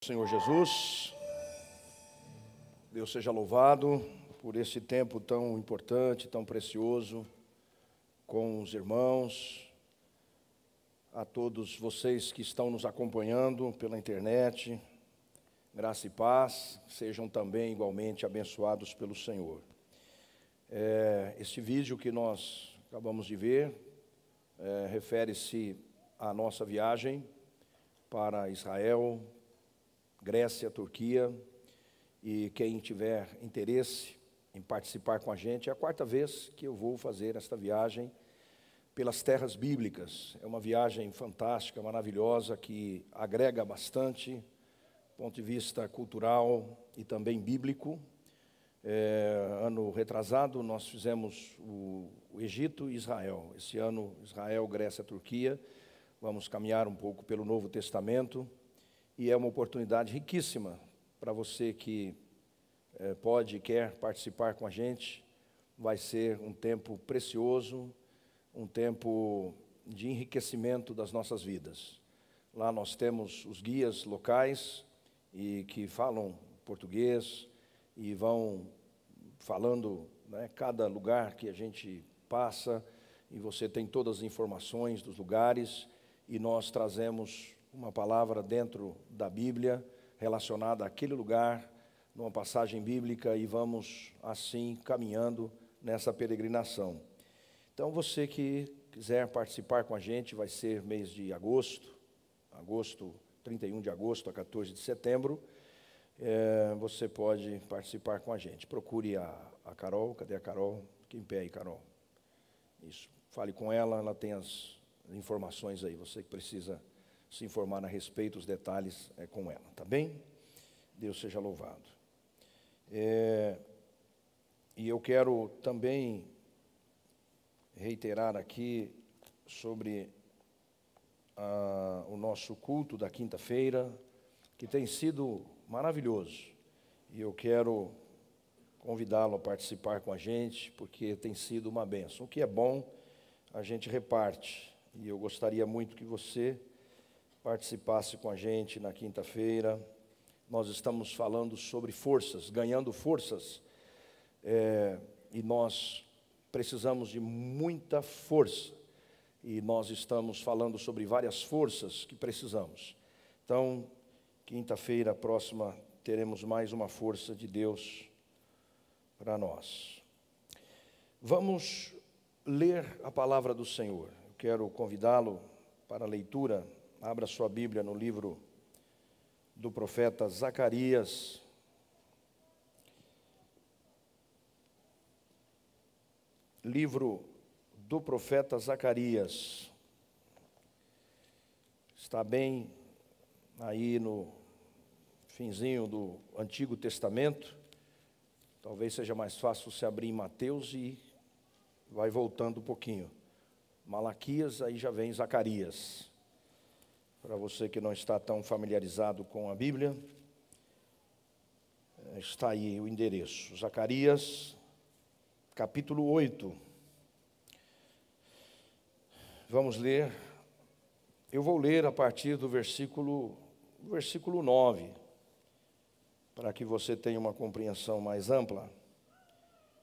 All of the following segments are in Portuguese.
Senhor Jesus, Deus seja louvado por esse tempo tão importante, tão precioso com os irmãos, a todos vocês que estão nos acompanhando pela internet, graça e paz, sejam também igualmente abençoados pelo Senhor. É, este vídeo que nós acabamos de ver é, refere-se à nossa viagem para Israel, Grécia, Turquia, e quem tiver interesse em participar com a gente, é a quarta vez que eu vou fazer esta viagem pelas terras bíblicas. É uma viagem fantástica, maravilhosa, que agrega bastante, do ponto de vista cultural e também bíblico. É, ano retrasado, nós fizemos o, o Egito e Israel. Esse ano, Israel, Grécia, Turquia. Vamos caminhar um pouco pelo Novo Testamento e é uma oportunidade riquíssima para você que é, pode e quer participar com a gente. Vai ser um tempo precioso, um tempo de enriquecimento das nossas vidas. Lá nós temos os guias locais e que falam português e vão falando né, cada lugar que a gente passa e você tem todas as informações dos lugares e nós trazemos uma palavra dentro da Bíblia relacionada àquele lugar, numa passagem bíblica, e vamos assim caminhando nessa peregrinação. Então, você que quiser participar com a gente, vai ser mês de agosto, agosto, 31 de agosto a 14 de setembro, é, você pode participar com a gente. Procure a, a Carol, cadê a Carol? Fique em pé aí, Carol. Isso, fale com ela, ela tem as informações aí, você que precisa se informar a respeito, os detalhes é, com ela, tá bem? Deus seja louvado. É, e eu quero também reiterar aqui sobre a, o nosso culto da quinta-feira, que tem sido maravilhoso. E eu quero convidá-lo a participar com a gente, porque tem sido uma benção. O que é bom, a gente reparte. E eu gostaria muito que você participasse com a gente na quinta-feira. Nós estamos falando sobre forças, ganhando forças, é, e nós precisamos de muita força, e nós estamos falando sobre várias forças que precisamos. Então, quinta-feira próxima, teremos mais uma força de Deus para nós. Vamos ler a palavra do Senhor. Eu quero convidá-lo para a leitura Abra sua Bíblia no livro do profeta Zacarias. Livro do profeta Zacarias. Está bem aí no finzinho do Antigo Testamento. Talvez seja mais fácil se abrir em Mateus e vai voltando um pouquinho. Malaquias, aí já vem Zacarias. Para você que não está tão familiarizado com a Bíblia, eh, está aí o endereço. Zacarias, capítulo 8. Vamos ler. Eu vou ler a partir do versículo, versículo 9, para que você tenha uma compreensão mais ampla.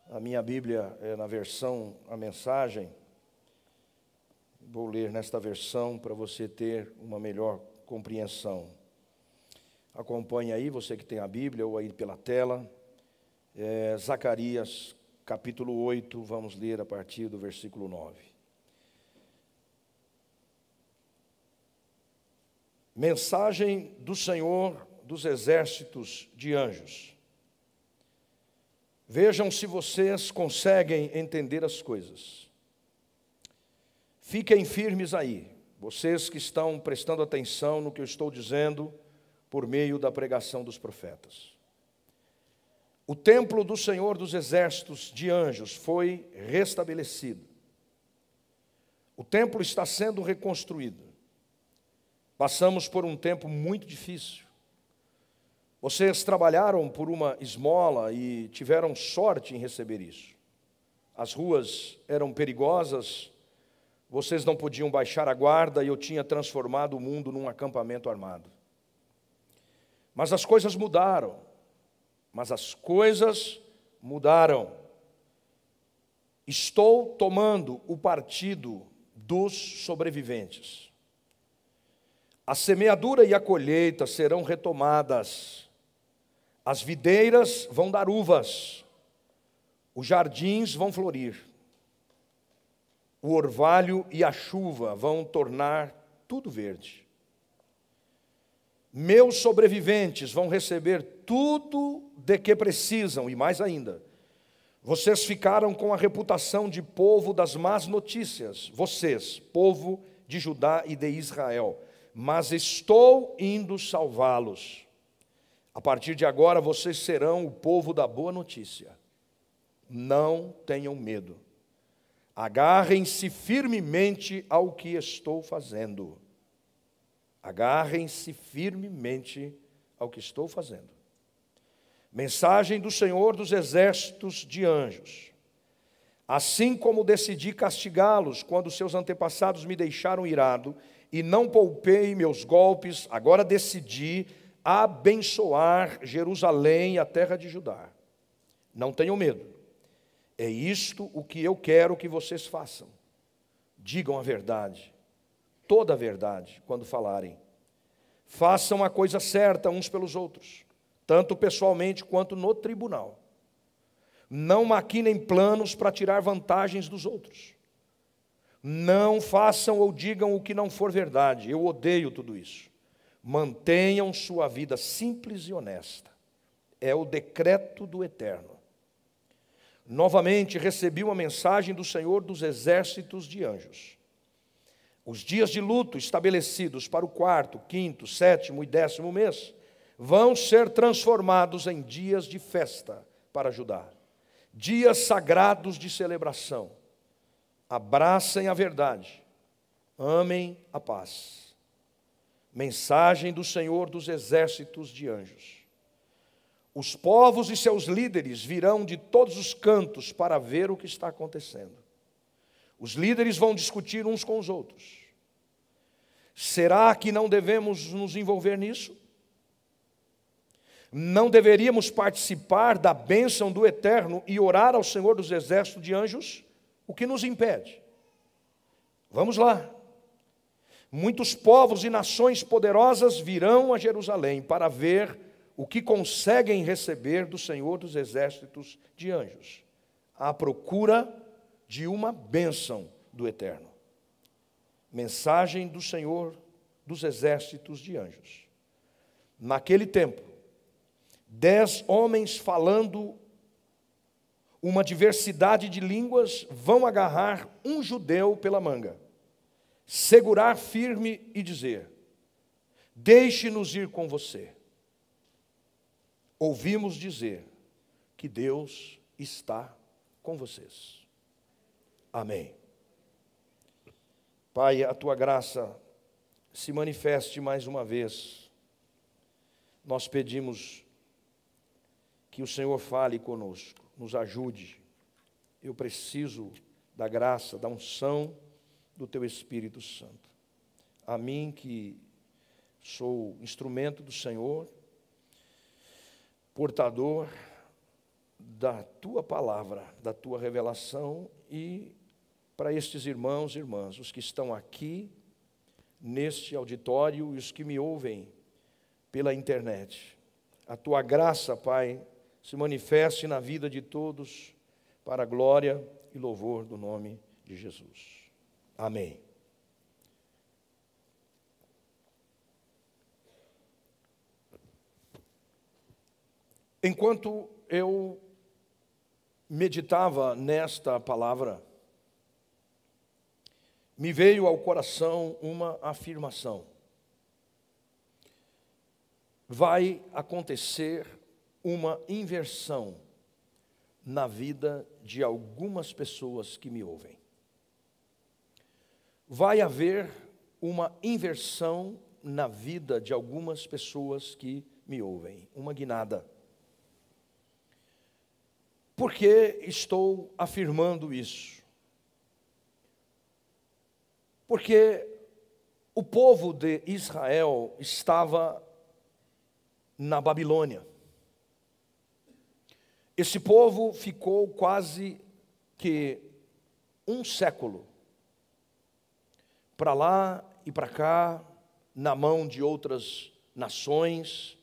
A minha Bíblia é na versão a mensagem Vou ler nesta versão para você ter uma melhor compreensão. Acompanhe aí, você que tem a Bíblia ou aí pela tela. É, Zacarias, capítulo 8, vamos ler a partir do versículo 9. Mensagem do Senhor dos exércitos de anjos. Vejam se vocês conseguem entender as coisas. Fiquem firmes aí, vocês que estão prestando atenção no que eu estou dizendo por meio da pregação dos profetas. O templo do Senhor dos exércitos de anjos foi restabelecido. O templo está sendo reconstruído. Passamos por um tempo muito difícil. Vocês trabalharam por uma esmola e tiveram sorte em receber isso. As ruas eram perigosas, vocês não podiam baixar a guarda e eu tinha transformado o mundo num acampamento armado. Mas as coisas mudaram. Mas as coisas mudaram. Estou tomando o partido dos sobreviventes. A semeadura e a colheita serão retomadas. As videiras vão dar uvas. Os jardins vão florir. O orvalho e a chuva vão tornar tudo verde. Meus sobreviventes vão receber tudo de que precisam e mais ainda. Vocês ficaram com a reputação de povo das más notícias, vocês, povo de Judá e de Israel, mas estou indo salvá-los. A partir de agora vocês serão o povo da boa notícia. Não tenham medo. Agarrem-se firmemente ao que estou fazendo. Agarrem-se firmemente ao que estou fazendo. Mensagem do Senhor dos exércitos de anjos. Assim como decidi castigá-los quando seus antepassados me deixaram irado e não poupei meus golpes, agora decidi abençoar Jerusalém e a terra de Judá. Não tenham medo. É isto o que eu quero que vocês façam. Digam a verdade toda a verdade quando falarem. Façam a coisa certa uns pelos outros, tanto pessoalmente quanto no tribunal. Não maquinem planos para tirar vantagens dos outros. Não façam ou digam o que não for verdade. Eu odeio tudo isso. Mantenham sua vida simples e honesta. É o decreto do Eterno. Novamente recebi uma mensagem do Senhor dos exércitos de anjos. Os dias de luto estabelecidos para o quarto, quinto, sétimo e décimo mês vão ser transformados em dias de festa para Judá, dias sagrados de celebração. Abracem a verdade, amem a paz. Mensagem do Senhor dos exércitos de anjos. Os povos e seus líderes virão de todos os cantos para ver o que está acontecendo. Os líderes vão discutir uns com os outros. Será que não devemos nos envolver nisso? Não deveríamos participar da bênção do eterno e orar ao Senhor dos exércitos de anjos? O que nos impede? Vamos lá. Muitos povos e nações poderosas virão a Jerusalém para ver o que conseguem receber do Senhor dos exércitos de anjos, à procura de uma bênção do Eterno. Mensagem do Senhor dos exércitos de anjos. Naquele tempo, dez homens falando uma diversidade de línguas vão agarrar um judeu pela manga, segurar firme e dizer: Deixe-nos ir com você. Ouvimos dizer que Deus está com vocês. Amém. Pai, a tua graça se manifeste mais uma vez. Nós pedimos que o Senhor fale conosco, nos ajude. Eu preciso da graça, da unção do teu Espírito Santo. A mim que sou instrumento do Senhor, portador da tua palavra, da tua revelação e para estes irmãos e irmãs, os que estão aqui neste auditório e os que me ouvem pela internet. A tua graça, Pai, se manifeste na vida de todos para a glória e louvor do nome de Jesus. Amém. Enquanto eu meditava nesta palavra, me veio ao coração uma afirmação. Vai acontecer uma inversão na vida de algumas pessoas que me ouvem. Vai haver uma inversão na vida de algumas pessoas que me ouvem, uma guinada. Por que estou afirmando isso? Porque o povo de Israel estava na Babilônia. Esse povo ficou quase que um século para lá e para cá, na mão de outras nações,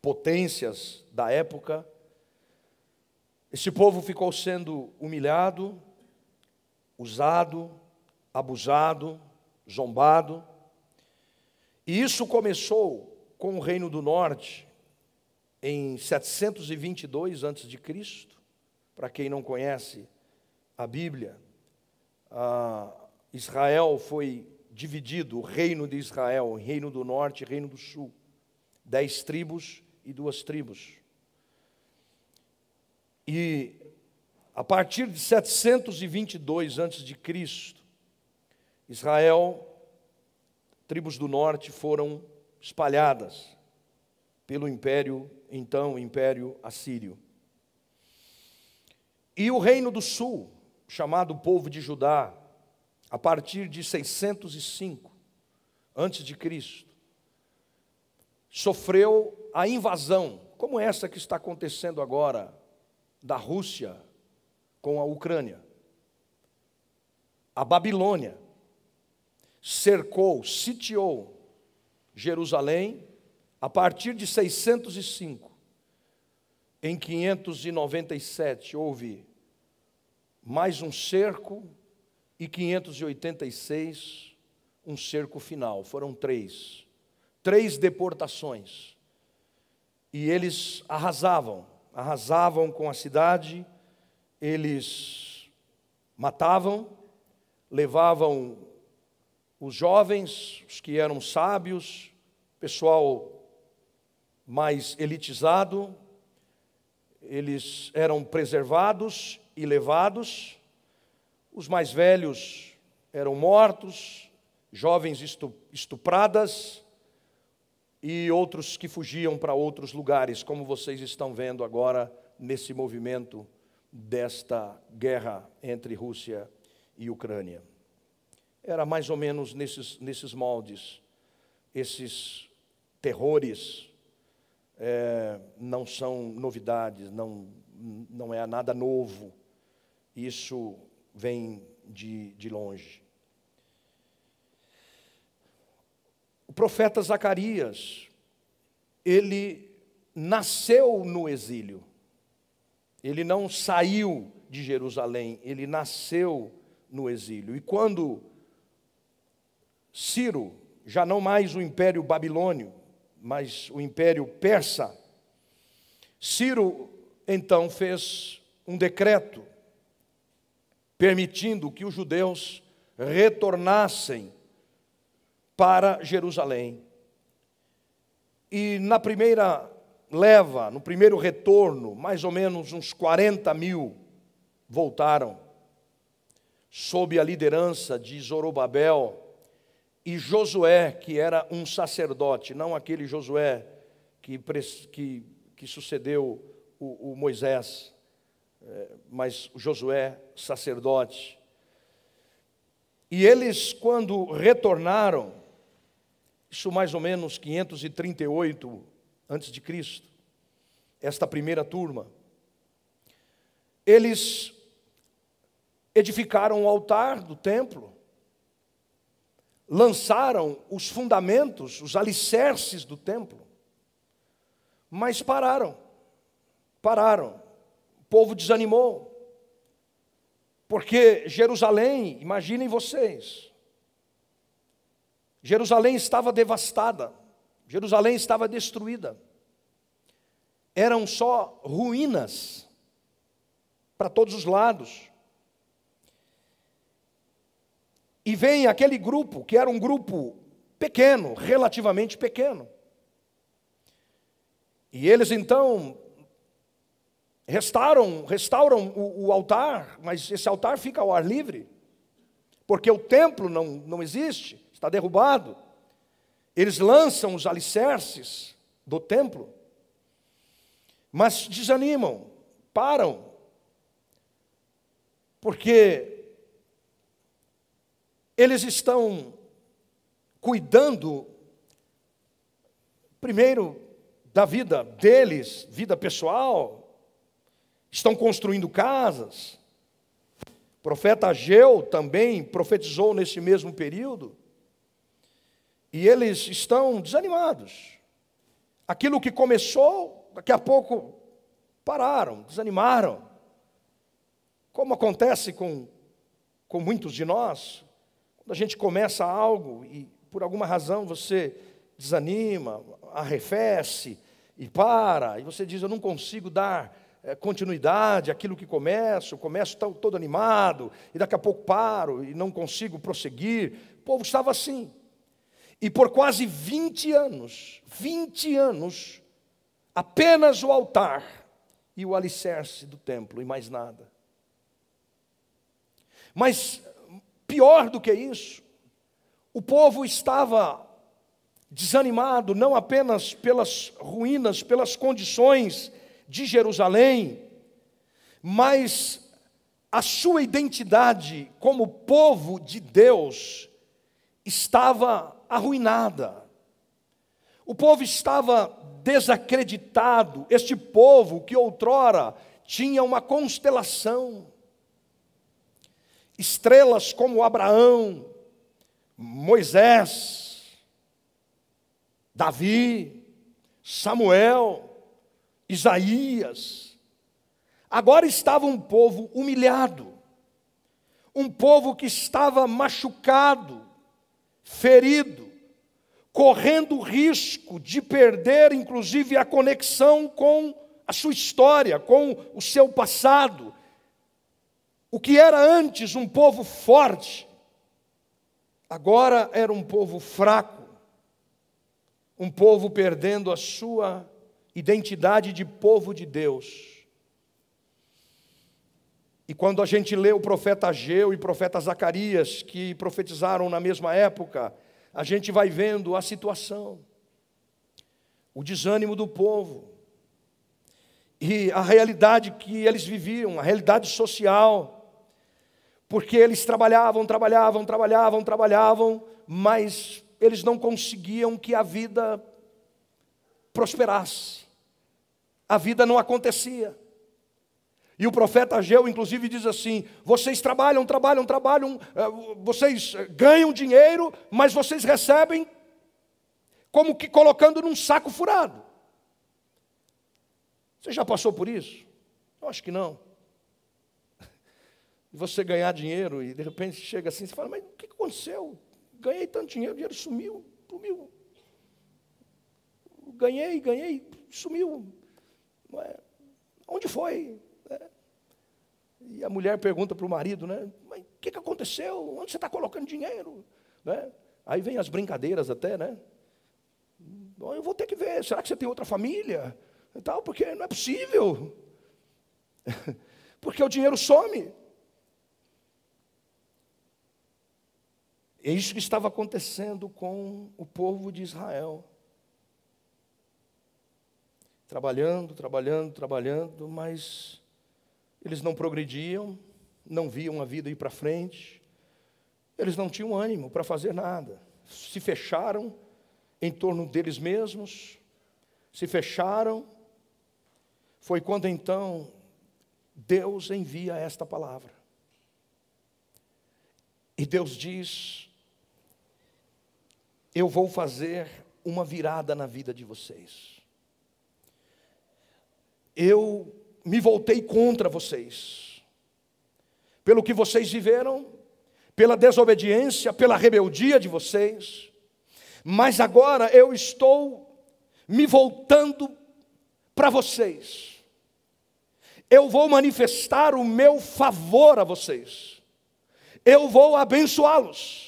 potências da época. Esse povo ficou sendo humilhado, usado, abusado, zombado. E isso começou com o Reino do Norte, em 722 a.C., para quem não conhece a Bíblia, Israel foi dividido, o reino de Israel, reino do norte e reino do sul, dez tribos e duas tribos. E a partir de 722 a.C., Israel, tribos do norte foram espalhadas pelo império, então império assírio. E o reino do sul, chamado povo de Judá, a partir de 605 antes de Cristo, sofreu a invasão, como essa que está acontecendo agora da Rússia com a Ucrânia. A Babilônia cercou, sitiou Jerusalém a partir de 605, em 597 houve mais um cerco e 586 um cerco final. Foram três, três deportações. E eles arrasavam, arrasavam com a cidade, eles matavam, levavam os jovens, os que eram sábios, pessoal mais elitizado, eles eram preservados e levados, os mais velhos eram mortos, jovens estupradas e outros que fugiam para outros lugares, como vocês estão vendo agora nesse movimento desta guerra entre Rússia e Ucrânia. Era mais ou menos nesses, nesses moldes, esses terrores é, não são novidades, não, não é nada novo. Isso vem de, de longe. O profeta Zacarias, ele nasceu no exílio. Ele não saiu de Jerusalém, ele nasceu no exílio. E quando Ciro, já não mais o império babilônio, mas o império persa, Ciro então fez um decreto permitindo que os judeus retornassem para Jerusalém. E na primeira leva, no primeiro retorno, mais ou menos uns 40 mil voltaram, sob a liderança de Zorobabel, e Josué, que era um sacerdote, não aquele Josué que, que, que sucedeu o, o Moisés, é, mas Josué, sacerdote. E eles, quando retornaram, isso mais ou menos 538 antes de Cristo, esta primeira turma, eles edificaram o altar do templo, lançaram os fundamentos, os alicerces do templo, mas pararam, pararam, o povo desanimou, porque Jerusalém, imaginem vocês, Jerusalém estava devastada, Jerusalém estava destruída, eram só ruínas para todos os lados. E vem aquele grupo, que era um grupo pequeno, relativamente pequeno. E eles então restauram, restauram o, o, altar, mas esse altar fica ao ar livre, porque o templo não, não existe, está derrubado. Eles lançam os alicerces do templo, mas desanimam, param, porque eles estão cuidando, primeiro, da vida deles, vida pessoal, estão construindo casas. O profeta Ageu também profetizou nesse mesmo período. E eles estão desanimados. Aquilo que começou, daqui a pouco pararam, desanimaram. Como acontece com, com muitos de nós, quando a gente começa algo e por alguma razão você desanima, arrefece e para, e você diz: Eu não consigo dar é, continuidade àquilo que começo, começo todo animado, e daqui a pouco paro e não consigo prosseguir. O povo estava assim. E por quase 20 anos, 20 anos, apenas o altar e o alicerce do templo e mais nada. Mas pior do que isso, o povo estava desanimado não apenas pelas ruínas, pelas condições de Jerusalém, mas a sua identidade como povo de Deus estava arruinada. O povo estava desacreditado. Este povo que outrora tinha uma constelação, estrelas como Abraão, Moisés, Davi, Samuel, Isaías. Agora estava um povo humilhado, um povo que estava machucado, ferido, correndo o risco de perder, inclusive, a conexão com a sua história, com o seu passado. O que era antes um povo forte, agora era um povo fraco, um povo perdendo a sua identidade de povo de Deus. E quando a gente lê o profeta Ageu e o profeta Zacarias, que profetizaram na mesma época, a gente vai vendo a situação, o desânimo do povo, e a realidade que eles viviam, a realidade social, porque eles trabalhavam, trabalhavam, trabalhavam, trabalhavam, mas eles não conseguiam que a vida prosperasse. A vida não acontecia. E o profeta Ageu, inclusive, diz assim: vocês trabalham, trabalham, trabalham, eh, vocês ganham dinheiro, mas vocês recebem como que colocando num saco furado. Você já passou por isso? Eu acho que não você ganhar dinheiro e de repente chega assim, você fala, mas o que aconteceu? Ganhei tanto dinheiro, o dinheiro sumiu, sumiu. Ganhei, ganhei, sumiu. É? Onde foi? E a mulher pergunta para o marido, né? Mas o que, que aconteceu? Onde você está colocando dinheiro? Né? Aí vem as brincadeiras até, né? Eu vou ter que ver, será que você tem outra família? E tal, porque não é possível. porque o dinheiro some. É isso que estava acontecendo com o povo de Israel. Trabalhando, trabalhando, trabalhando, mas eles não progrediam, não viam a vida ir para frente, eles não tinham ânimo para fazer nada, se fecharam em torno deles mesmos, se fecharam. Foi quando então Deus envia esta palavra. E Deus diz: eu vou fazer uma virada na vida de vocês. Eu me voltei contra vocês, pelo que vocês viveram, pela desobediência, pela rebeldia de vocês, mas agora eu estou me voltando para vocês. Eu vou manifestar o meu favor a vocês. Eu vou abençoá-los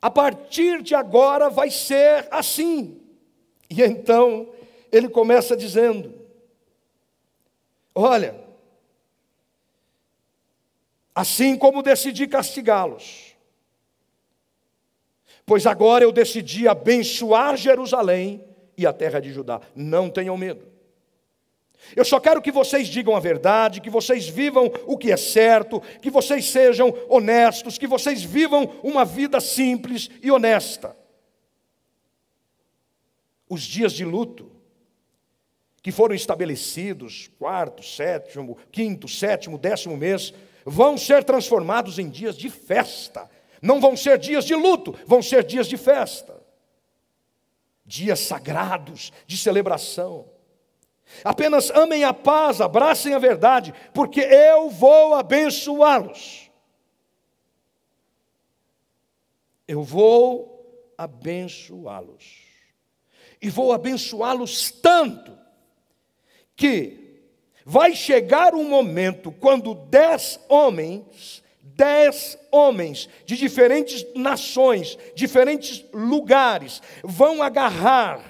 a partir de agora vai ser assim. E então ele começa dizendo: Olha, assim como decidi castigá-los, pois agora eu decidi abençoar Jerusalém e a terra de Judá. Não tenham medo. Eu só quero que vocês digam a verdade, que vocês vivam o que é certo, que vocês sejam honestos, que vocês vivam uma vida simples e honesta. Os dias de luto que foram estabelecidos, quarto, sétimo, quinto, sétimo, décimo mês, vão ser transformados em dias de festa. Não vão ser dias de luto, vão ser dias de festa. Dias sagrados, de celebração. Apenas amem a paz, abracem a verdade, porque eu vou abençoá-los. Eu vou abençoá-los. E vou abençoá-los tanto que vai chegar um momento quando dez homens, dez homens de diferentes nações, diferentes lugares, vão agarrar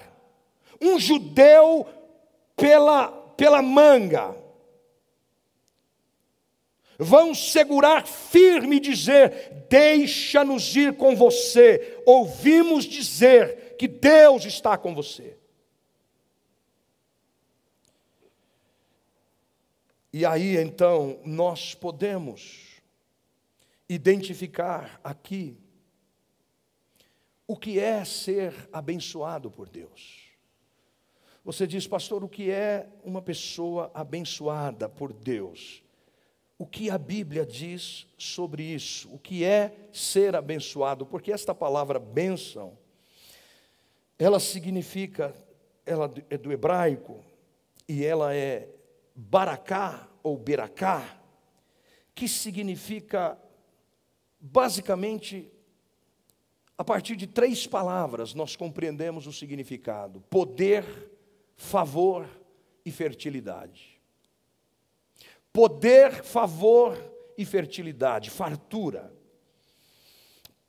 um judeu pela, pela manga, vão segurar firme e dizer: Deixa-nos ir com você. Ouvimos dizer que Deus está com você. E aí então nós podemos identificar aqui o que é ser abençoado por Deus. Você diz, pastor, o que é uma pessoa abençoada por Deus? O que a Bíblia diz sobre isso? O que é ser abençoado? Porque esta palavra bênção, ela significa, ela é do hebraico, e ela é baracá ou beracá, que significa basicamente a partir de três palavras nós compreendemos o significado: poder, favor e fertilidade. Poder, favor e fertilidade, fartura,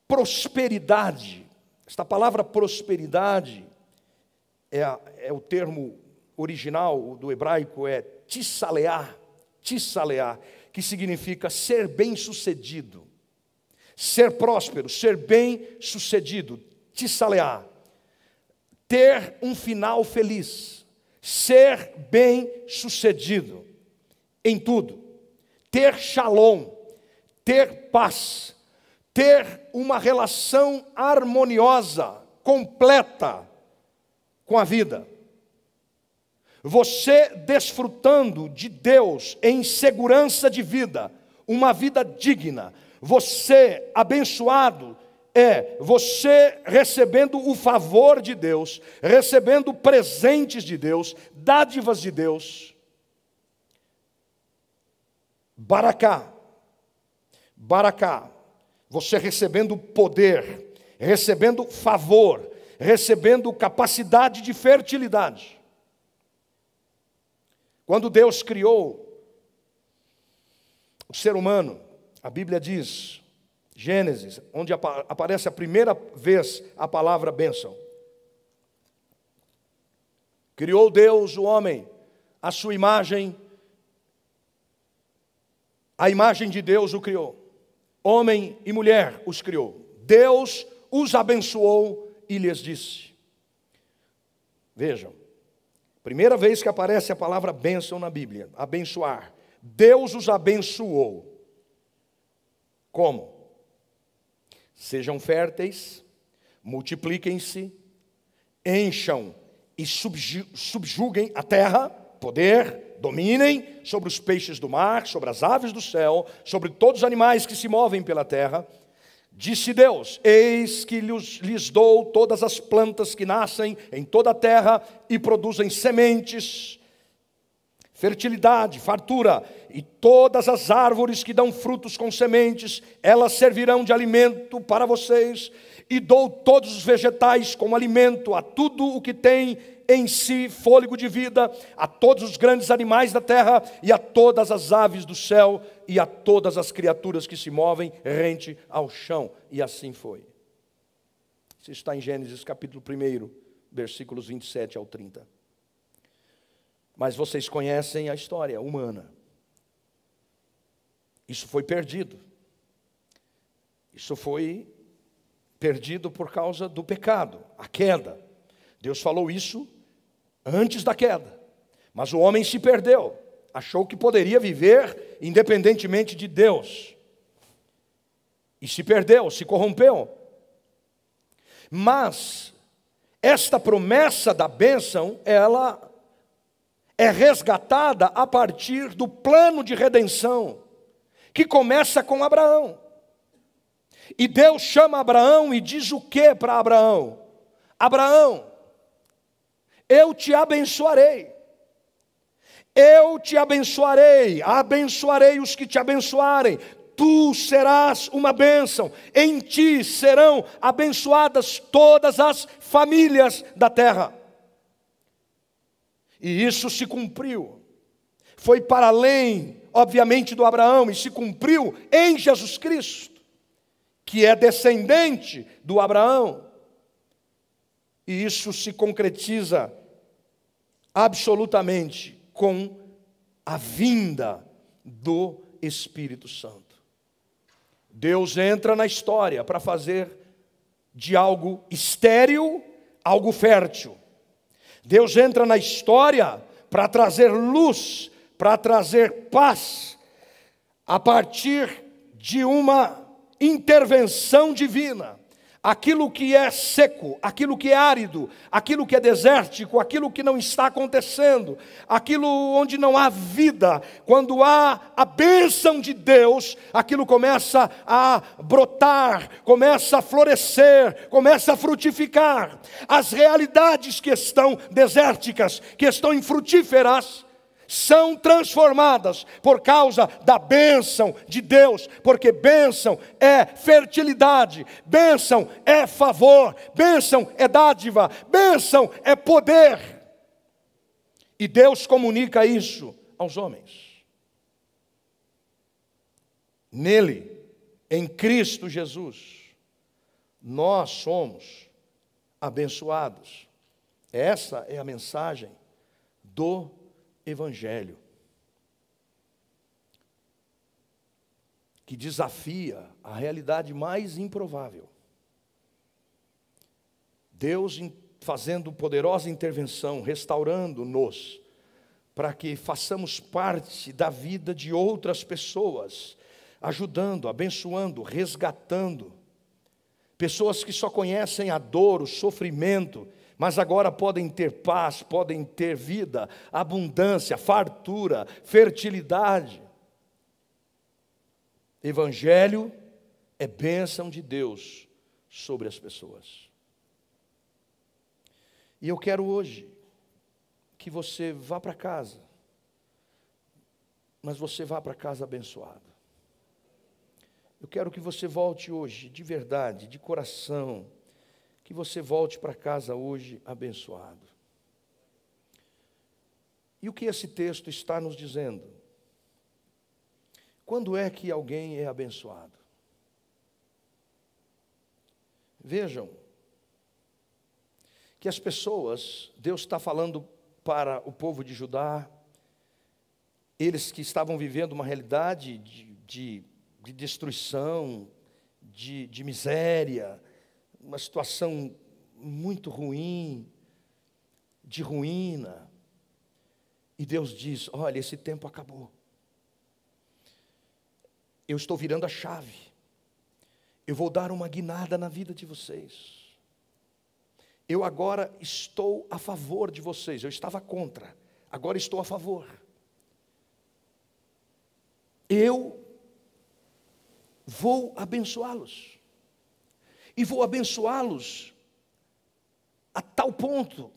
prosperidade. Esta palavra prosperidade é, é o termo original do hebraico é tissaleá, tissaleá, que significa ser bem-sucedido, ser próspero, ser bem-sucedido, tissaleá, ter um final feliz, ser bem-sucedido em tudo, ter shalom, ter paz, ter uma relação harmoniosa, completa com a vida você desfrutando de Deus em segurança de vida, uma vida digna, você abençoado é você recebendo o favor de Deus, recebendo presentes de Deus, dádivas de Deus. Baracá, Baracá, você recebendo poder, recebendo favor, recebendo capacidade de fertilidade. Quando Deus criou o ser humano, a Bíblia diz, Gênesis, onde aparece a primeira vez a palavra bênção. Criou Deus o homem, a sua imagem, a imagem de Deus o criou. Homem e mulher os criou. Deus os abençoou e lhes disse: Vejam, Primeira vez que aparece a palavra bênção na Bíblia, abençoar. Deus os abençoou. Como? Sejam férteis, multipliquem-se, encham e subjuguem a terra, poder, dominem sobre os peixes do mar, sobre as aves do céu, sobre todos os animais que se movem pela terra Disse Deus: Eis que lhes, dou todas as plantas que nascem em toda a terra e produzem sementes, fertilidade, fartura, e todas as árvores que dão frutos com sementes, elas servirão de alimento para vocês, e dou todos os vegetais como alimento a tudo o que tem em si fôlego de vida, a todos os grandes animais da terra e a todas as aves do céu e a todas as criaturas que se movem rente ao chão. E assim foi. Isso está em Gênesis capítulo 1, versículos 27 ao 30. Mas vocês conhecem a história humana. Isso foi perdido. Isso foi perdido por causa do pecado, a queda. Deus falou isso antes da queda. Mas o homem se perdeu, achou que poderia viver independentemente de Deus. E se perdeu, se corrompeu. Mas esta promessa da bênção, ela é resgatada a partir do plano de redenção, que começa com Abraão. E Deus chama Abraão e diz o que para Abraão? Abraão, eu te abençoarei. Eu te abençoarei, abençoarei os que te abençoarem. Tu serás uma bênção, em ti serão abençoadas todas as famílias da terra. E isso se cumpriu. Foi para além, obviamente, do Abraão, e se cumpriu em Jesus Cristo, que é descendente do Abraão. E isso se concretiza absolutamente com a vinda do Espírito Santo. Deus entra na história para fazer de algo estéril algo fértil. Deus entra na história para trazer luz, para trazer paz, a partir de uma intervenção divina. Aquilo que é seco, aquilo que é árido, aquilo que é desértico, aquilo que não está acontecendo, aquilo onde não há vida, quando há a bênção de Deus, aquilo começa a brotar, começa a florescer, começa a frutificar. As realidades que estão desérticas, que estão infrutíferas, são transformadas por causa da bênção de Deus, porque bênção é fertilidade, bênção é favor, bênção é dádiva, bênção é poder. E Deus comunica isso aos homens. Nele, em Cristo Jesus, nós somos abençoados. Essa é a mensagem do evangelho. Que desafia a realidade mais improvável. Deus fazendo poderosa intervenção, restaurando-nos, para que façamos parte da vida de outras pessoas, ajudando, abençoando, resgatando. Pessoas que só conhecem a dor, o sofrimento, mas agora podem ter paz, podem ter vida, abundância, fartura, fertilidade. Evangelho é bênção de Deus sobre as pessoas. E eu quero hoje que você vá para casa, mas você vá para casa abençoado. Eu quero que você volte hoje, de verdade, de coração, que você volte para casa hoje abençoado. E o que esse texto está nos dizendo? Quando é que alguém é abençoado? Vejam, que as pessoas, Deus está falando para o povo de Judá, eles que estavam vivendo uma realidade de, de, de destruição, de, de miséria, uma situação muito ruim, de ruína. E Deus diz: Olha, esse tempo acabou. Eu estou virando a chave. Eu vou dar uma guinada na vida de vocês. Eu agora estou a favor de vocês. Eu estava contra, agora estou a favor. Eu vou abençoá-los e vou abençoá-los a tal ponto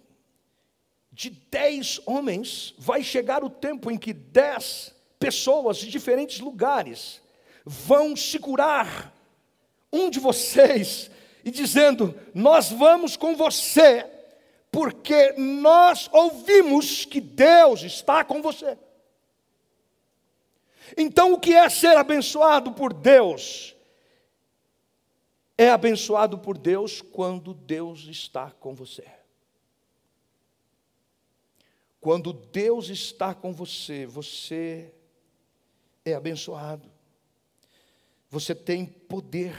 de dez homens, vai chegar o tempo em que dez pessoas de diferentes lugares vão segurar um de vocês e dizendo: Nós vamos com você, porque nós ouvimos que Deus está com você. Então, o que é ser abençoado por Deus? É abençoado por Deus quando Deus está com você. Quando Deus está com você, você é abençoado. Você tem poder.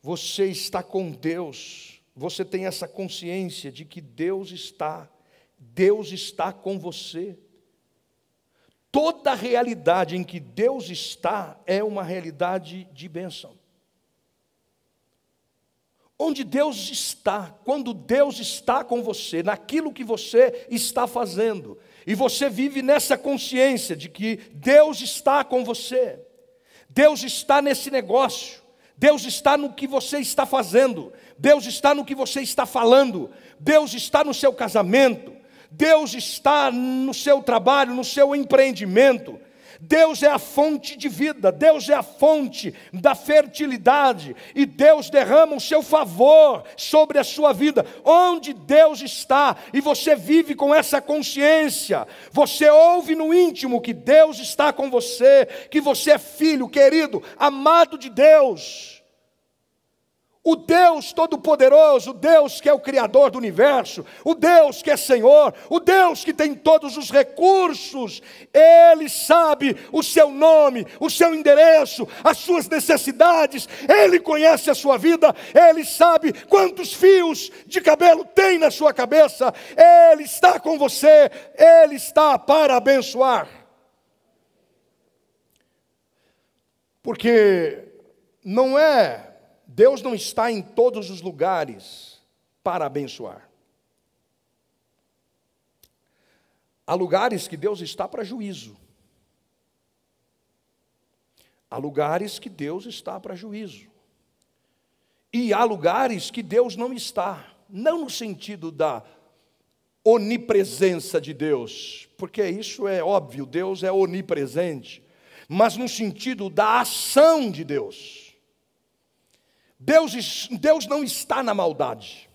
Você está com Deus. Você tem essa consciência de que Deus está, Deus está com você. Toda realidade em que Deus está é uma realidade de bênção. Onde Deus está, quando Deus está com você, naquilo que você está fazendo, e você vive nessa consciência de que Deus está com você, Deus está nesse negócio, Deus está no que você está fazendo, Deus está no que você está falando, Deus está no seu casamento, Deus está no seu trabalho, no seu empreendimento, Deus é a fonte de vida, Deus é a fonte da fertilidade, e Deus derrama o seu favor sobre a sua vida. Onde Deus está, e você vive com essa consciência, você ouve no íntimo que Deus está com você, que você é filho querido, amado de Deus. O Deus Todo-Poderoso, o Deus que é o Criador do universo, o Deus que é Senhor, o Deus que tem todos os recursos, Ele sabe o seu nome, o seu endereço, as suas necessidades, Ele conhece a sua vida, Ele sabe quantos fios de cabelo tem na sua cabeça, Ele está com você, Ele está para abençoar. Porque não é Deus não está em todos os lugares para abençoar. Há lugares que Deus está para juízo. Há lugares que Deus está para juízo. E há lugares que Deus não está, não no sentido da onipresença de Deus, porque isso é óbvio, Deus é onipresente, mas no sentido da ação de Deus. Deus, Deus não está na maldade.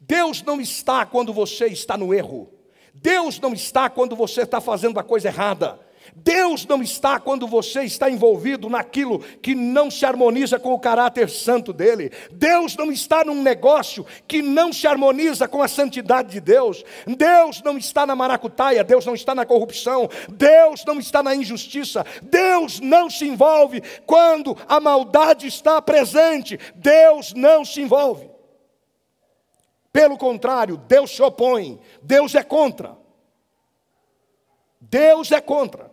Deus não está quando você está no erro. Deus não está quando você está fazendo a coisa errada. Deus não está quando você está envolvido naquilo que não se harmoniza com o caráter santo dele. Deus não está num negócio que não se harmoniza com a santidade de Deus. Deus não está na maracutaia, Deus não está na corrupção, Deus não está na injustiça. Deus não se envolve quando a maldade está presente. Deus não se envolve. Pelo contrário, Deus se opõe, Deus é contra. Deus é contra.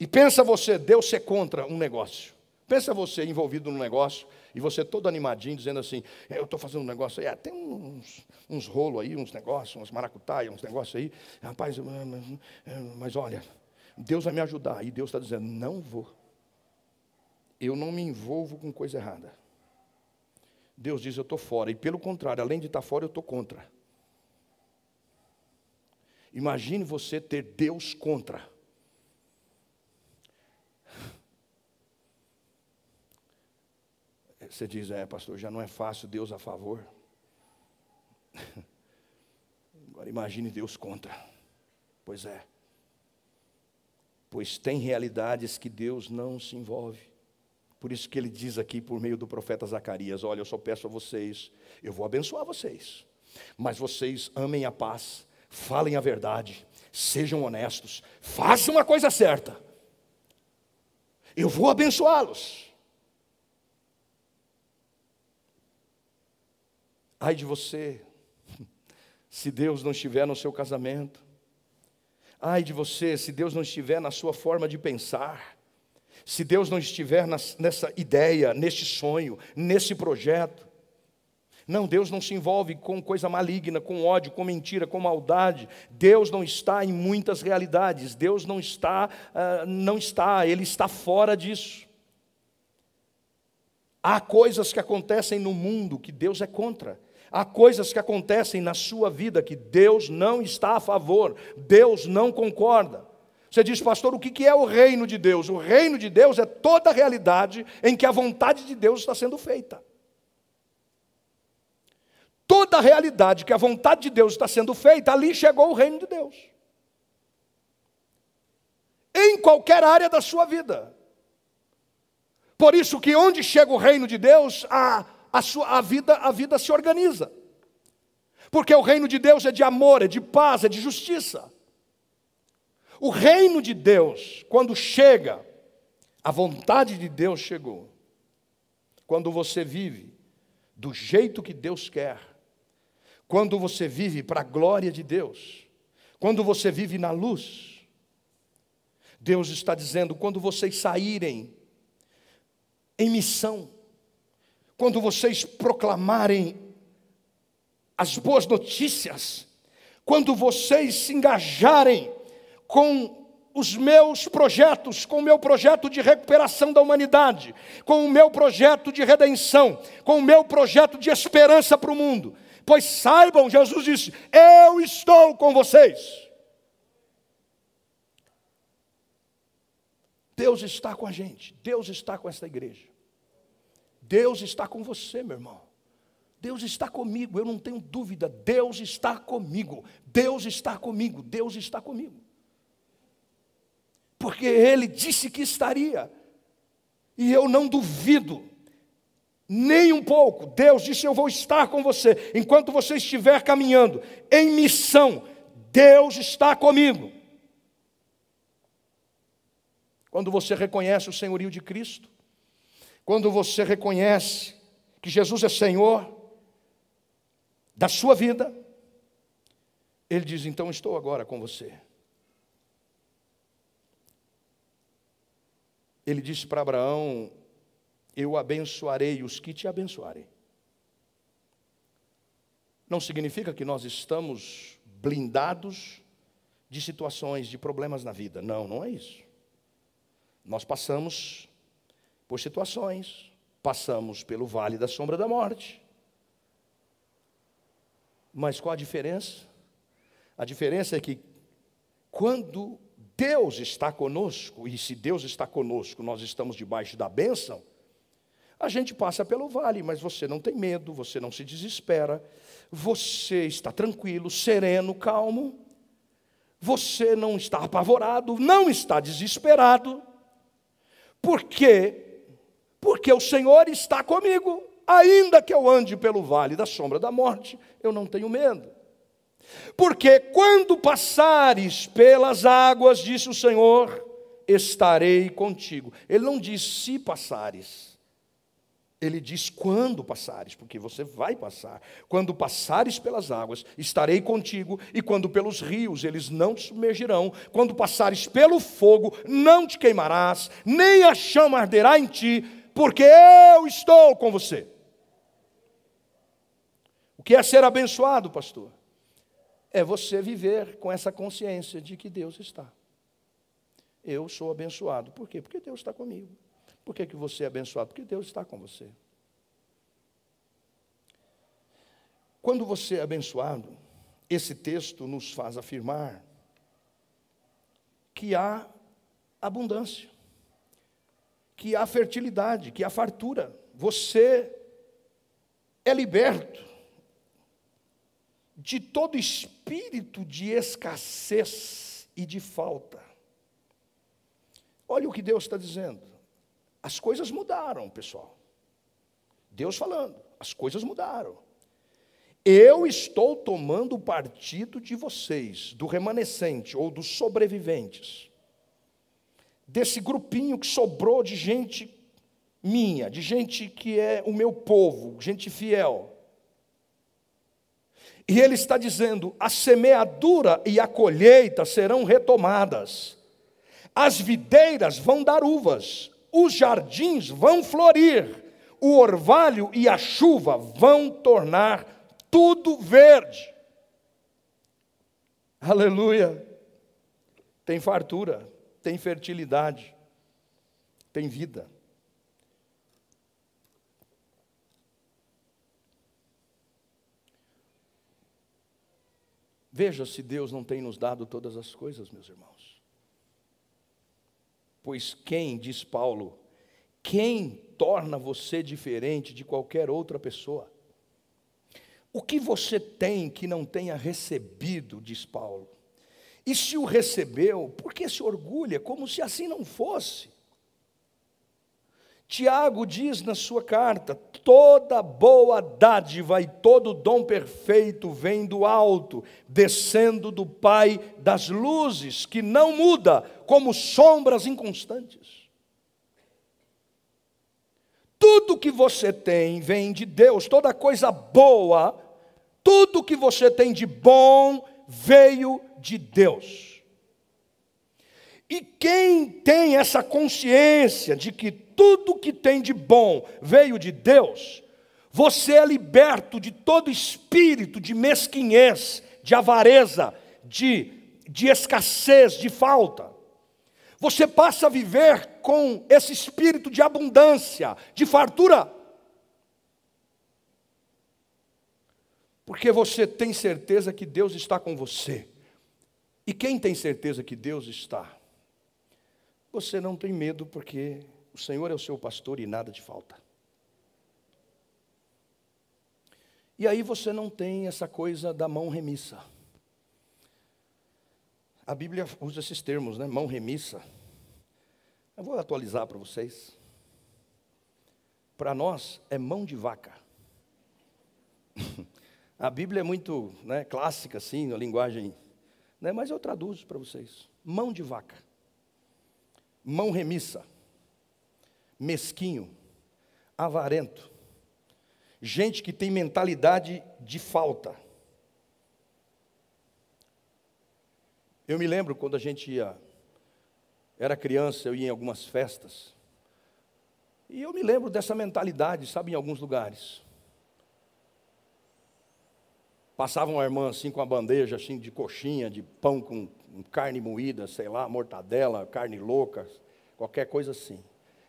E pensa você, Deus ser contra um negócio. Pensa você envolvido num negócio e você todo animadinho, dizendo assim: é, Eu estou fazendo um negócio aí, ah, tem uns, uns rolos aí, uns negócios, uns maracutaias, uns negócios aí. Rapaz, mas, mas olha, Deus vai me ajudar. E Deus está dizendo: Não vou. Eu não me envolvo com coisa errada. Deus diz: Eu estou fora. E pelo contrário, além de estar fora, eu estou contra. Imagine você ter Deus contra. Você diz, é, pastor, já não é fácil Deus a favor. Agora imagine Deus contra. Pois é. Pois tem realidades que Deus não se envolve. Por isso que ele diz aqui por meio do profeta Zacarias: Olha, eu só peço a vocês, eu vou abençoar vocês, mas vocês amem a paz, falem a verdade, sejam honestos, façam a coisa certa. Eu vou abençoá-los. Ai de você, se Deus não estiver no seu casamento. Ai de você, se Deus não estiver na sua forma de pensar. Se Deus não estiver nessa ideia, nesse sonho, nesse projeto. Não, Deus não se envolve com coisa maligna, com ódio, com mentira, com maldade. Deus não está em muitas realidades. Deus não está, uh, não está, Ele está fora disso. Há coisas que acontecem no mundo que Deus é contra. Há coisas que acontecem na sua vida que Deus não está a favor, Deus não concorda. Você diz, pastor, o que é o reino de Deus? O reino de Deus é toda a realidade em que a vontade de Deus está sendo feita. Toda a realidade que a vontade de Deus está sendo feita, ali chegou o reino de Deus. Em qualquer área da sua vida. Por isso que onde chega o reino de Deus, a a, sua, a, vida, a vida se organiza. Porque o reino de Deus é de amor, é de paz, é de justiça. O reino de Deus, quando chega, a vontade de Deus chegou. Quando você vive do jeito que Deus quer, quando você vive para a glória de Deus, quando você vive na luz, Deus está dizendo: quando vocês saírem em missão, quando vocês proclamarem as boas notícias, quando vocês se engajarem com os meus projetos, com o meu projeto de recuperação da humanidade, com o meu projeto de redenção, com o meu projeto de esperança para o mundo. Pois saibam, Jesus disse: Eu estou com vocês. Deus está com a gente, Deus está com esta igreja. Deus está com você, meu irmão. Deus está comigo, eu não tenho dúvida. Deus está comigo. Deus está comigo. Deus está comigo porque ele disse que estaria. E eu não duvido, nem um pouco. Deus disse: Eu vou estar com você. Enquanto você estiver caminhando em missão, Deus está comigo. Quando você reconhece o senhorio de Cristo, quando você reconhece que Jesus é Senhor da sua vida, Ele diz: Então estou agora com você. ele disse para Abraão: Eu abençoarei os que te abençoarem. Não significa que nós estamos blindados de situações, de problemas na vida. Não, não é isso. Nós passamos por situações, passamos pelo vale da sombra da morte. Mas qual a diferença? A diferença é que quando Deus está conosco, e se Deus está conosco, nós estamos debaixo da bênção, a gente passa pelo vale, mas você não tem medo, você não se desespera, você está tranquilo, sereno, calmo, você não está apavorado, não está desesperado, por quê? Porque o Senhor está comigo, ainda que eu ande pelo vale da sombra da morte, eu não tenho medo. Porque quando passares pelas águas, disse o Senhor, estarei contigo. Ele não diz se passares. Ele diz quando passares, porque você vai passar. Quando passares pelas águas, estarei contigo, e quando pelos rios, eles não te submergirão. Quando passares pelo fogo, não te queimarás, nem a chama arderá em ti, porque eu estou com você. O que é ser abençoado, pastor? é você viver com essa consciência de que Deus está. Eu sou abençoado. Por quê? Porque Deus está comigo. Por que, que você é abençoado? Porque Deus está com você. Quando você é abençoado, esse texto nos faz afirmar que há abundância, que há fertilidade, que há fartura. Você é liberto de todo espírito de escassez e de falta. Olha o que Deus está dizendo. As coisas mudaram, pessoal. Deus falando, as coisas mudaram. Eu estou tomando partido de vocês, do remanescente ou dos sobreviventes, desse grupinho que sobrou de gente minha, de gente que é o meu povo, gente fiel. E ele está dizendo: a semeadura e a colheita serão retomadas, as videiras vão dar uvas, os jardins vão florir, o orvalho e a chuva vão tornar tudo verde. Aleluia! Tem fartura, tem fertilidade, tem vida. Veja se Deus não tem nos dado todas as coisas, meus irmãos. Pois quem, diz Paulo, quem torna você diferente de qualquer outra pessoa? O que você tem que não tenha recebido, diz Paulo? E se o recebeu, por que se orgulha como se assim não fosse? Tiago diz na sua carta: toda boa dádiva e todo dom perfeito vem do alto, descendo do Pai das luzes, que não muda como sombras inconstantes. Tudo que você tem vem de Deus, toda coisa boa, tudo que você tem de bom veio de Deus. E quem tem essa consciência de que tudo que tem de bom veio de Deus, Você é liberto de todo espírito de mesquinhez, de avareza, de, de escassez, de falta. Você passa a viver com esse espírito de abundância, de fartura. Porque você tem certeza que Deus está com você. E quem tem certeza que Deus está? Você não tem medo, porque o Senhor é o seu pastor e nada te falta. E aí você não tem essa coisa da mão remissa. A Bíblia usa esses termos, né? Mão remissa. Eu vou atualizar para vocês. Para nós é mão de vaca. A Bíblia é muito né, clássica, assim, na linguagem, né, mas eu traduzo para vocês. Mão de vaca, mão remissa, mesquinho, avarento, gente que tem mentalidade de falta. Eu me lembro quando a gente ia, era criança, eu ia em algumas festas, e eu me lembro dessa mentalidade, sabe, em alguns lugares. Passava uma irmã assim com a bandeja assim de coxinha, de pão com carne moída, sei lá, mortadela, carne louca, qualquer coisa assim.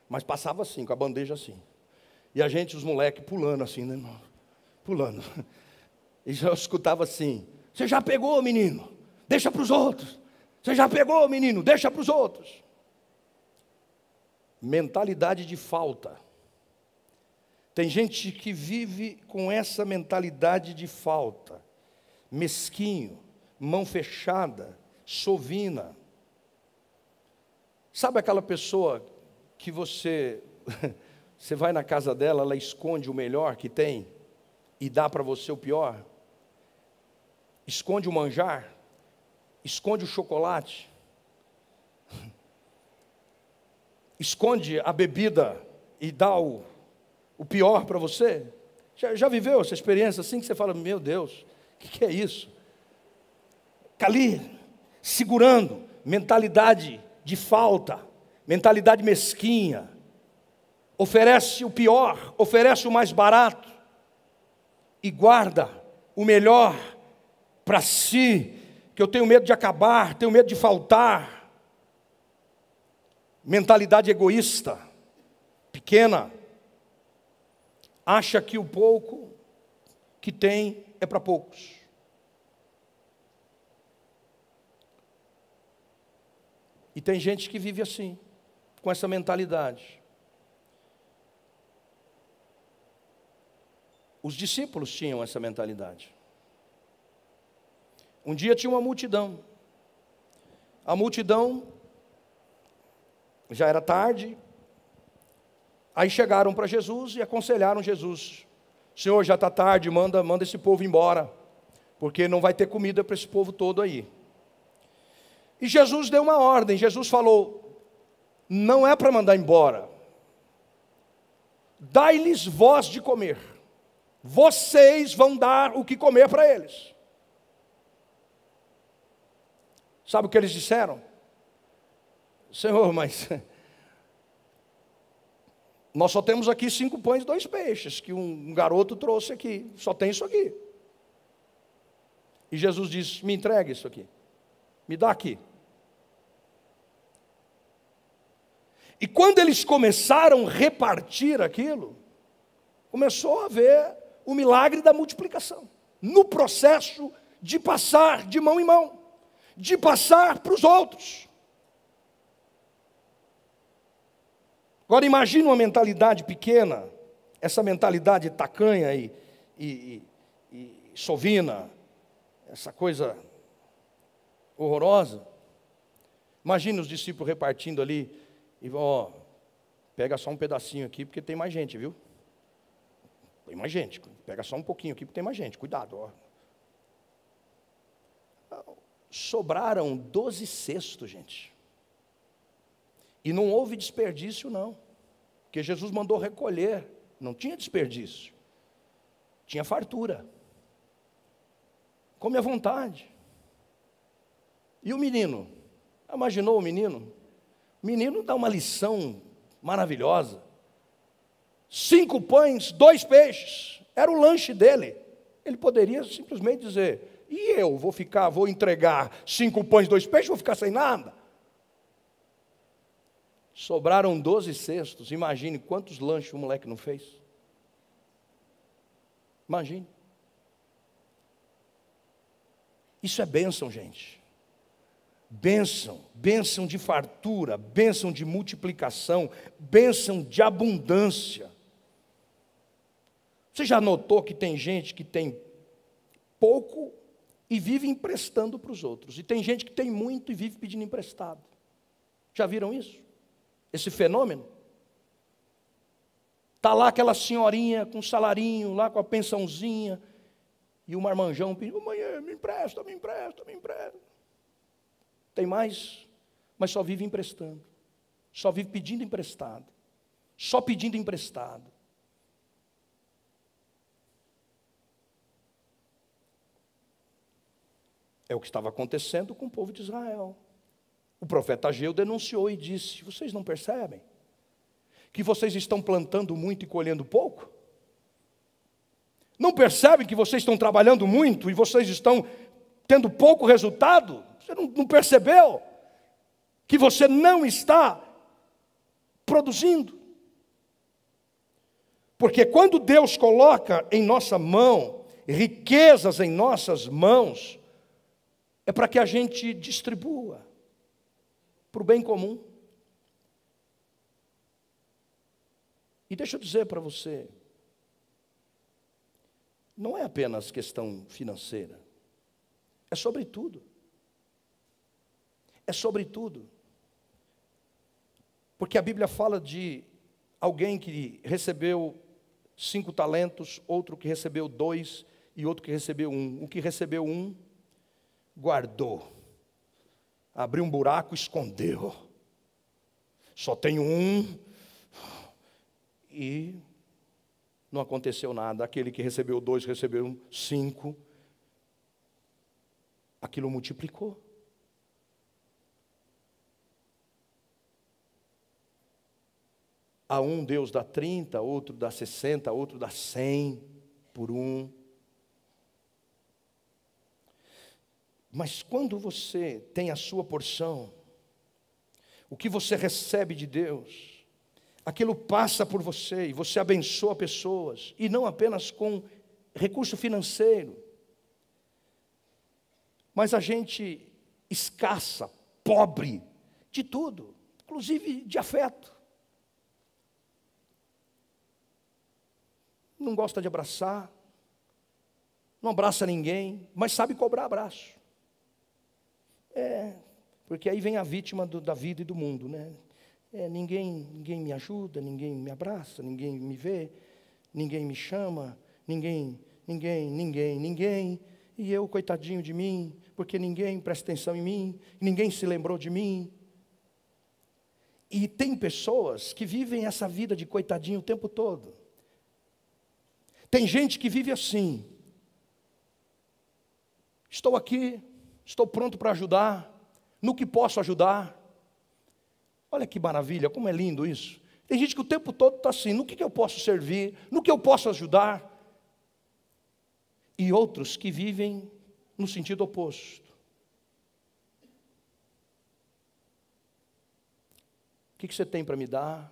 Mas passava assim, com a bandeja assim. E a gente, os moleques, pulando assim, né, irmão? Pulando. E já escutava assim: Você já pegou, menino? Deixa para os outros. Você já pegou, menino? Deixa para os outros. Mentalidade de falta. Tem gente que vive com essa mentalidade de falta, mesquinho, mão fechada, sovina. Sabe aquela pessoa que você você vai na casa dela, ela esconde o melhor que tem e dá para você o pior? Esconde o manjar? esconde o chocolate, esconde a bebida e dá o, o pior para você? Já, já, viveu essa experiência assim que você fala, meu Deus, o que, que é isso? Cali, segurando, mentalidade de falta, mentalidade mesquinha, oferece o pior, oferece o mais barato e guarda o melhor para si que eu tenho medo de acabar, tenho medo de faltar. Mentalidade egoísta, pequena, acha que o pouco que tem é para poucos. E tem gente que vive assim, com essa mentalidade. Os discípulos tinham essa mentalidade. Um dia tinha uma multidão. A multidão, já era tarde, aí chegaram para Jesus e aconselharam Jesus: Senhor, já está tarde, manda, manda esse povo embora, porque não vai ter comida para esse povo todo aí. E Jesus deu uma ordem, Jesus falou: não é para mandar embora, dai-lhes voz de comer, vocês vão dar o que comer para eles. Sabe o que eles disseram? Senhor, mas nós só temos aqui cinco pães e dois peixes que um garoto trouxe aqui, só tem isso aqui. E Jesus disse: Me entregue isso aqui, me dá aqui. E quando eles começaram a repartir aquilo, começou a haver o milagre da multiplicação, no processo de passar de mão em mão de passar para os outros. Agora imagine uma mentalidade pequena, essa mentalidade tacanha e, e, e, e sovina, essa coisa horrorosa. Imagine os discípulos repartindo ali e ó, pega só um pedacinho aqui porque tem mais gente, viu? Tem mais gente. Pega só um pouquinho aqui porque tem mais gente. Cuidado, ó sobraram doze cestos, gente. E não houve desperdício, não. Porque Jesus mandou recolher, não tinha desperdício. Tinha fartura. Come à vontade. E o menino? Imaginou o menino? O menino dá uma lição maravilhosa. cinco pães, dois peixes. Era o lanche dele. Ele poderia simplesmente dizer: e eu vou ficar, vou entregar cinco pães, dois peixes, vou ficar sem nada. Sobraram doze cestos. Imagine quantos lanches o moleque não fez. Imagine. Isso é bênção, gente. Bênção, bênção de fartura, bênção de multiplicação, bênção de abundância. Você já notou que tem gente que tem pouco e vive emprestando para os outros, e tem gente que tem muito e vive pedindo emprestado. Já viram isso? Esse fenômeno? Está lá aquela senhorinha com salarinho, lá com a pensãozinha, e o marmanjão pedindo, mãe, me empresta, me empresta, me empresta. Tem mais, mas só vive emprestando. Só vive pedindo emprestado. Só pedindo emprestado. É o que estava acontecendo com o povo de Israel. O profeta Ageu denunciou e disse: Vocês não percebem que vocês estão plantando muito e colhendo pouco? Não percebem que vocês estão trabalhando muito e vocês estão tendo pouco resultado? Você não, não percebeu que você não está produzindo? Porque quando Deus coloca em nossa mão riquezas em nossas mãos, é para que a gente distribua para o bem comum. E deixa eu dizer para você, não é apenas questão financeira, é sobre tudo. É sobre tudo. Porque a Bíblia fala de alguém que recebeu cinco talentos, outro que recebeu dois e outro que recebeu um. O que recebeu um, guardou. Abriu um buraco, escondeu. Só tenho um. E não aconteceu nada. Aquele que recebeu dois, recebeu cinco. Aquilo multiplicou. A um Deus dá 30, outro dá 60, outro dá 100 por um. Mas quando você tem a sua porção, o que você recebe de Deus, aquilo passa por você e você abençoa pessoas, e não apenas com recurso financeiro, mas a gente escassa, pobre de tudo, inclusive de afeto. não gosta de abraçar, não abraça ninguém, mas sabe cobrar abraço. É, porque aí vem a vítima do, da vida e do mundo, né? É, ninguém, ninguém me ajuda, ninguém me abraça, ninguém me vê, ninguém me chama, ninguém, ninguém, ninguém, ninguém. E eu, coitadinho de mim, porque ninguém presta atenção em mim, ninguém se lembrou de mim. E tem pessoas que vivem essa vida de coitadinho o tempo todo. Tem gente que vive assim. Estou aqui, estou pronto para ajudar, no que posso ajudar. Olha que maravilha, como é lindo isso. Tem gente que o tempo todo está assim: no que, que eu posso servir, no que eu posso ajudar. E outros que vivem no sentido oposto. O que, que você tem para me dar?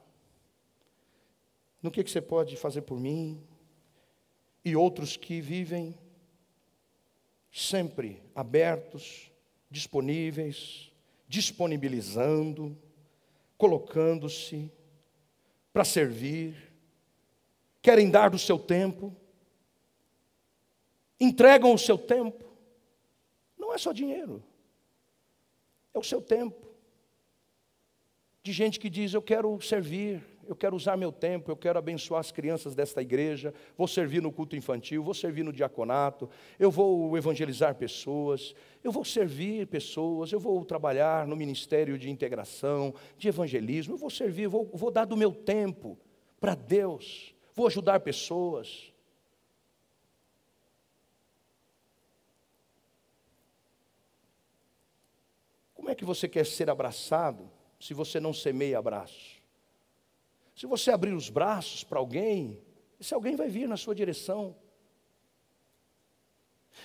No que, que você pode fazer por mim? e outros que vivem sempre abertos, disponíveis, disponibilizando, colocando-se para servir, querem dar do seu tempo, entregam o seu tempo. Não é só dinheiro, é o seu tempo. De gente que diz: Eu quero servir, eu quero usar meu tempo, eu quero abençoar as crianças desta igreja, vou servir no culto infantil, vou servir no diaconato, eu vou evangelizar pessoas, eu vou servir pessoas, eu vou trabalhar no ministério de integração, de evangelismo, eu vou servir, vou, vou dar do meu tempo para Deus, vou ajudar pessoas. Como é que você quer ser abraçado se você não semeia abraço? Se você abrir os braços para alguém, esse alguém vai vir na sua direção.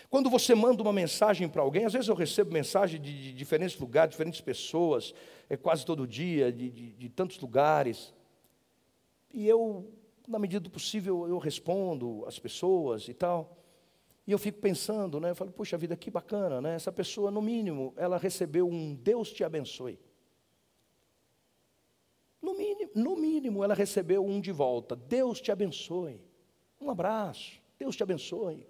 Quando você manda uma mensagem para alguém, às vezes eu recebo mensagem de, de, diferentes lugares, diferentes pessoas, é quase todo dia, de, de, de tantos lugares. E eu, na medida do possível, eu respondo às pessoas e tal. E eu fico pensando, né? Eu falo, puxa vida, que bacana, né? Essa pessoa, no mínimo, ela recebeu um Deus te abençoe. No mínimo, no mínimo, ela recebeu um de volta. Deus te abençoe. Um abraço. Deus te abençoe.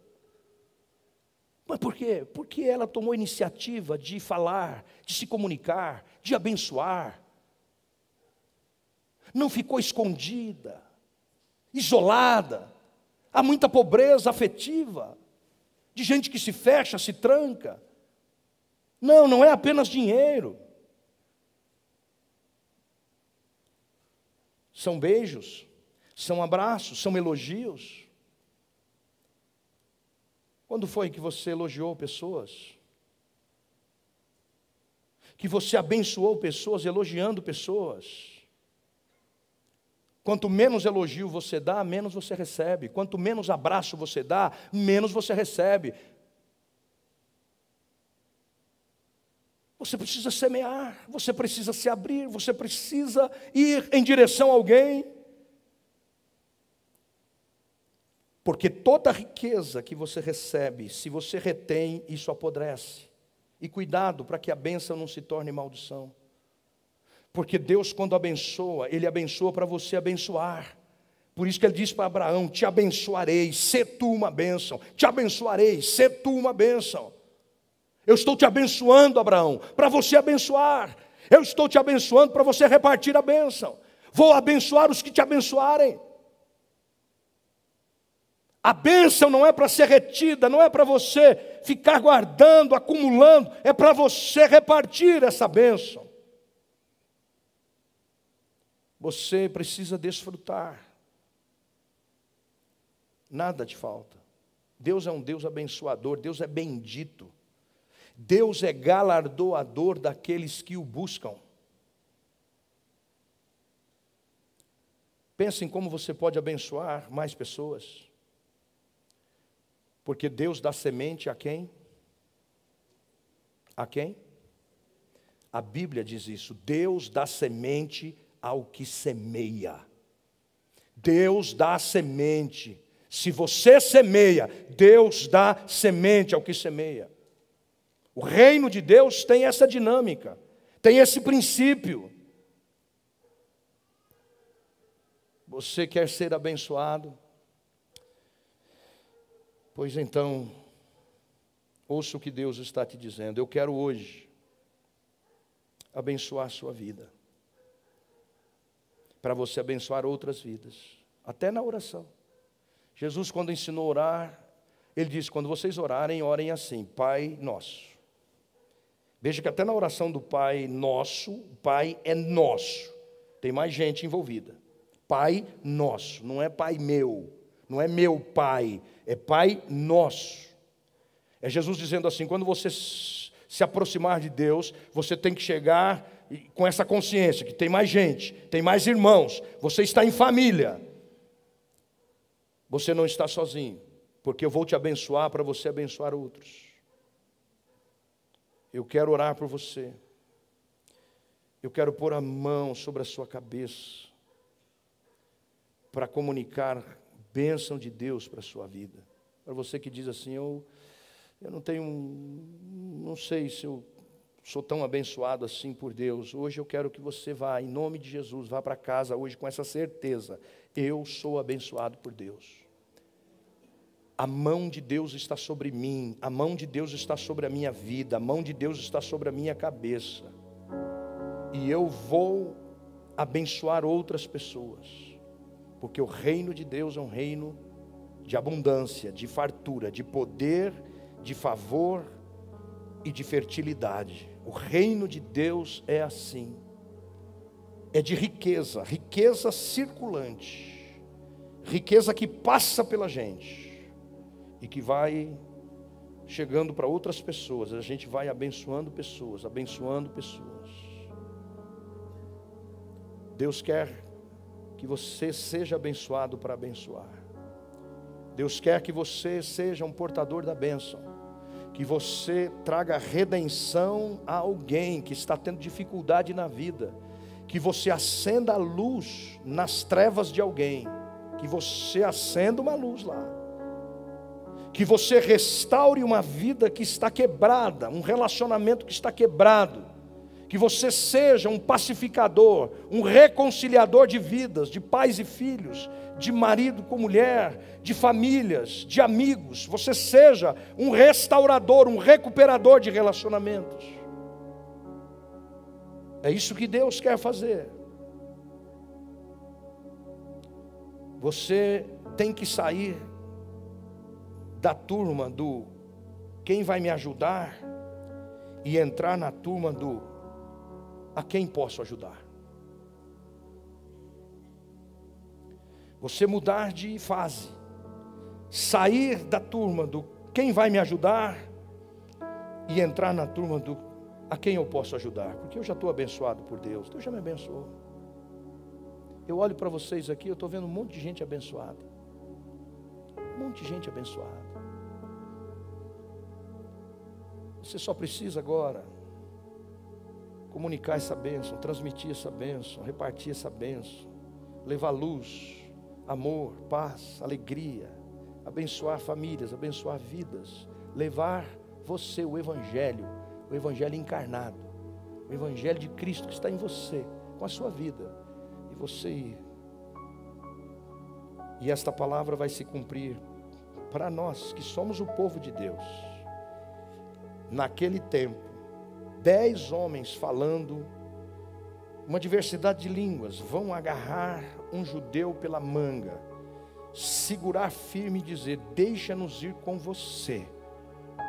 Mas por quê? Porque ela tomou iniciativa de falar, de se comunicar, de abençoar. Não ficou escondida, isolada. Há muita pobreza afetiva, de gente que se fecha, se tranca. Não, não é apenas dinheiro. São beijos, são abraços, são elogios. Quando foi que você elogiou pessoas? Que você abençoou pessoas, elogiando pessoas? Quanto menos elogio você dá, menos você recebe. Quanto menos abraço você dá, menos você recebe. Você precisa semear, você precisa se abrir, você precisa ir em direção a alguém. Porque toda riqueza que você recebe, se você retém, isso apodrece. E cuidado para que a bênção não se torne maldição. Porque Deus, quando abençoa, Ele abençoa para você abençoar. Por isso que ele diz para Abraão: Te abençoarei, se tu uma bênção. Te abençoarei, se tu uma bênção. Eu estou te abençoando, Abraão, para você abençoar. Eu estou te abençoando para você repartir a bênção. Vou abençoar os que te abençoarem. A bênção não é para ser retida, não é para você ficar guardando, acumulando, é para você repartir essa bênção. Você precisa desfrutar. Nada te falta. Deus é um Deus abençoador, Deus é bendito. Deus é galardoador daqueles que o buscam. Pense em como você pode abençoar mais pessoas. Porque Deus dá semente a quem? A quem? A Bíblia diz isso. Deus dá semente ao que semeia. Deus dá semente. Se você semeia, Deus dá semente ao que semeia. O reino de Deus tem essa dinâmica, tem esse princípio. Você quer ser abençoado? Pois então, ouça o que Deus está te dizendo. Eu quero hoje abençoar a sua vida, para você abençoar outras vidas, até na oração. Jesus, quando ensinou a orar, ele disse: quando vocês orarem, orem assim, Pai Nosso. Veja que até na oração do Pai Nosso, o Pai é nosso. Tem mais gente envolvida. Pai Nosso, não é Pai meu, não é meu Pai, é Pai nosso. É Jesus dizendo assim: quando você se aproximar de Deus, você tem que chegar com essa consciência que tem mais gente, tem mais irmãos, você está em família. Você não está sozinho, porque eu vou te abençoar para você abençoar outros. Eu quero orar por você. Eu quero pôr a mão sobre a sua cabeça para comunicar bênção de Deus para a sua vida. Para você que diz assim, eu, eu não tenho, não sei se eu sou tão abençoado assim por Deus. Hoje eu quero que você vá, em nome de Jesus, vá para casa hoje com essa certeza. Eu sou abençoado por Deus. A mão de Deus está sobre mim, a mão de Deus está sobre a minha vida, a mão de Deus está sobre a minha cabeça. E eu vou abençoar outras pessoas porque o reino de Deus é um reino de abundância, de fartura, de poder, de favor e de fertilidade. O reino de Deus é assim. É de riqueza, riqueza circulante, riqueza que passa pela gente e que vai chegando para outras pessoas. A gente vai abençoando pessoas, abençoando pessoas. Deus quer que você seja abençoado para abençoar. Deus quer que você seja um portador da bênção, que você traga redenção a alguém que está tendo dificuldade na vida, que você acenda a luz nas trevas de alguém, que você acenda uma luz lá, que você restaure uma vida que está quebrada, um relacionamento que está quebrado que você seja um pacificador, um reconciliador de vidas, de pais e filhos, de marido com mulher, de famílias, de amigos. Você seja um restaurador, um recuperador de relacionamentos. É isso que Deus quer fazer. Você tem que sair da turma do quem vai me ajudar e entrar na turma do a quem posso ajudar. Você mudar de fase, sair da turma do quem vai me ajudar e entrar na turma do a quem eu posso ajudar, porque eu já estou abençoado por Deus, Deus já me abençoou. Eu olho para vocês aqui, eu estou vendo um monte de gente abençoada, um monte de gente abençoada. Você só precisa agora comunicar essa bênção, transmitir essa bênção, repartir essa bênção, levar luz, amor, paz, alegria, abençoar famílias, abençoar vidas, levar você o Evangelho, o Evangelho encarnado, o Evangelho de Cristo que está em você, com a sua vida, e você ir. E esta palavra vai se cumprir para nós que somos o povo de Deus. Naquele tempo, dez homens falando, uma diversidade de línguas, vão agarrar um judeu pela manga, segurar firme e dizer: Deixa-nos ir com você.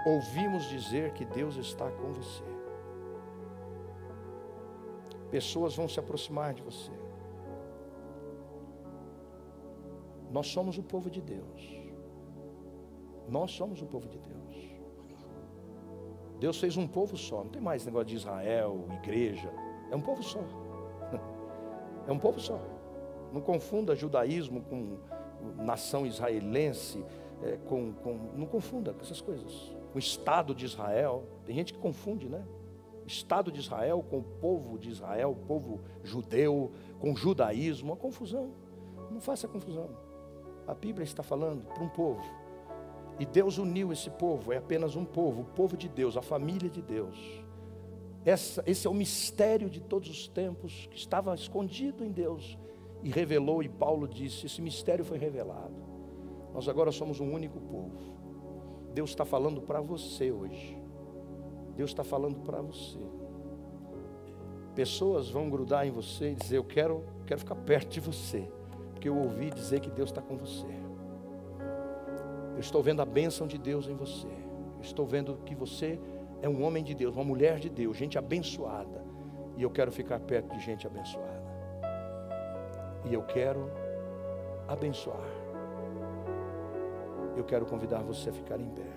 Ouvimos dizer que Deus está com você. Pessoas vão se aproximar de você. Nós somos o povo de Deus. Nós somos o povo de Deus. Deus fez um povo só, não tem mais negócio de Israel, igreja, é um povo só. É um povo só. Não confunda judaísmo com nação israelense, é, com, com, não confunda com essas coisas. Com o Estado de Israel, tem gente que confunde, né? Estado de Israel com o povo de Israel, o povo judeu, com o judaísmo, uma confusão. Não faça confusão. A Bíblia está falando para um povo e Deus uniu esse povo, é apenas um povo, o povo de Deus, a família de Deus. Essa, esse é o mistério de todos os tempos que estava escondido em Deus e revelou, e Paulo disse: esse mistério foi revelado. Nós agora somos um único povo. Deus está falando para você hoje. Deus está falando para você. Pessoas vão grudar em você e dizer: Eu quero, quero ficar perto de você, porque eu ouvi dizer que Deus está com você. Eu estou vendo a bênção de Deus em você. Eu estou vendo que você é um homem de Deus, uma mulher de Deus, gente abençoada. E eu quero ficar perto de gente abençoada. E eu quero abençoar. Eu quero convidar você a ficar em pé.